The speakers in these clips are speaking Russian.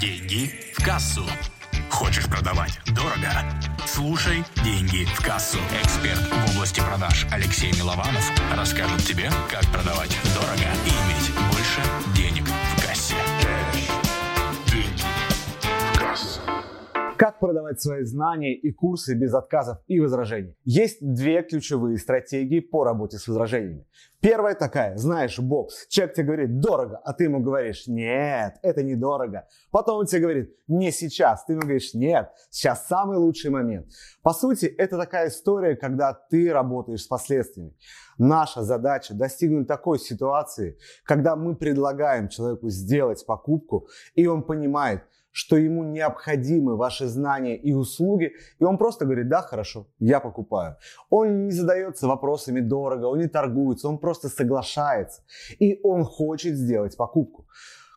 Деньги в кассу. Хочешь продавать дорого? Слушай «Деньги в кассу». Эксперт в области продаж Алексей Милованов расскажет тебе, как продавать дорого и иметь больше денег Как продавать свои знания и курсы без отказов и возражений? Есть две ключевые стратегии по работе с возражениями. Первая такая, знаешь, бокс. Человек тебе говорит дорого, а ты ему говоришь, нет, это недорого. Потом он тебе говорит, не сейчас. Ты ему говоришь, нет, сейчас самый лучший момент. По сути, это такая история, когда ты работаешь с последствиями. Наша задача достигнуть такой ситуации, когда мы предлагаем человеку сделать покупку, и он понимает, что ему необходимы ваши знания и услуги, и он просто говорит, да, хорошо, я покупаю. Он не задается вопросами дорого, он не торгуется, он просто соглашается, и он хочет сделать покупку.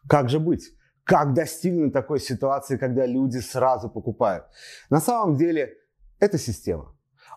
Как же быть? Как достигнуть такой ситуации, когда люди сразу покупают? На самом деле, это система.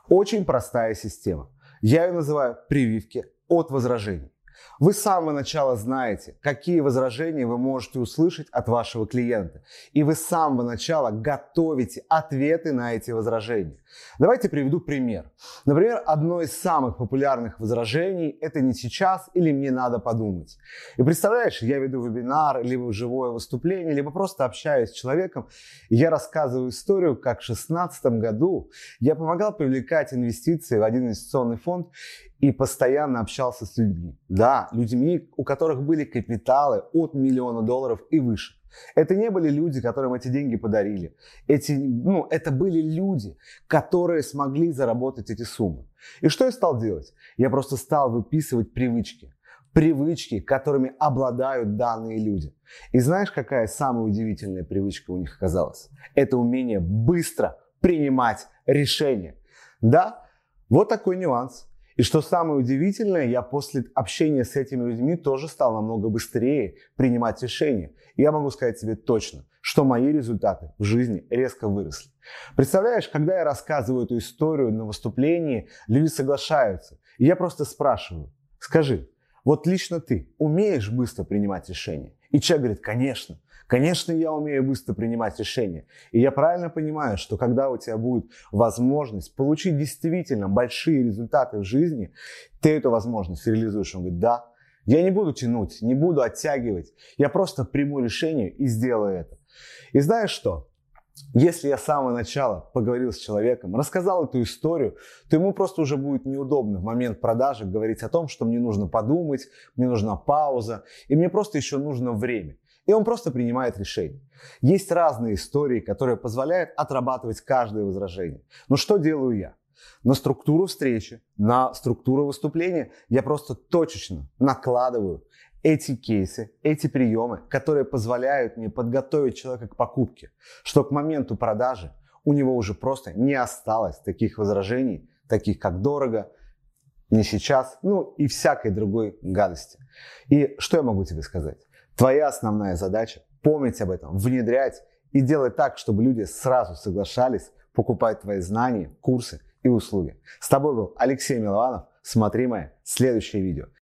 Очень простая система. Я ее называю прививки от возражений. Вы с самого начала знаете, какие возражения вы можете услышать от вашего клиента. И вы с самого начала готовите ответы на эти возражения. Давайте приведу пример. Например, одно из самых популярных возражений – это не сейчас или мне надо подумать. И представляешь, я веду вебинар, либо живое выступление, либо просто общаюсь с человеком, и я рассказываю историю, как в 2016 году я помогал привлекать инвестиции в один инвестиционный фонд, и постоянно общался с людьми. Да, людьми, у которых были капиталы от миллиона долларов и выше. Это не были люди, которым эти деньги подарили. Эти, ну, это были люди, которые смогли заработать эти суммы. И что я стал делать? Я просто стал выписывать привычки. Привычки, которыми обладают данные люди. И знаешь, какая самая удивительная привычка у них оказалась? Это умение быстро принимать решения. Да, вот такой нюанс. И что самое удивительное, я после общения с этими людьми тоже стал намного быстрее принимать решения. И я могу сказать себе точно, что мои результаты в жизни резко выросли. Представляешь, когда я рассказываю эту историю на выступлении, люди соглашаются. И я просто спрашиваю, скажи, вот лично ты умеешь быстро принимать решения? И человек говорит, конечно. Конечно, я умею быстро принимать решения. И я правильно понимаю, что когда у тебя будет возможность получить действительно большие результаты в жизни, ты эту возможность реализуешь. Он говорит, да, я не буду тянуть, не буду оттягивать. Я просто приму решение и сделаю это. И знаешь что? Если я с самого начала поговорил с человеком, рассказал эту историю, то ему просто уже будет неудобно в момент продажи говорить о том, что мне нужно подумать, мне нужна пауза, и мне просто еще нужно время. И он просто принимает решение. Есть разные истории, которые позволяют отрабатывать каждое возражение. Но что делаю я? На структуру встречи, на структуру выступления я просто точечно накладываю эти кейсы, эти приемы, которые позволяют мне подготовить человека к покупке, что к моменту продажи у него уже просто не осталось таких возражений, таких как дорого, не сейчас, ну и всякой другой гадости. И что я могу тебе сказать? Твоя основная задача – помнить об этом, внедрять и делать так, чтобы люди сразу соглашались покупать твои знания, курсы и услуги. С тобой был Алексей Милованов. Смотри мое следующее видео.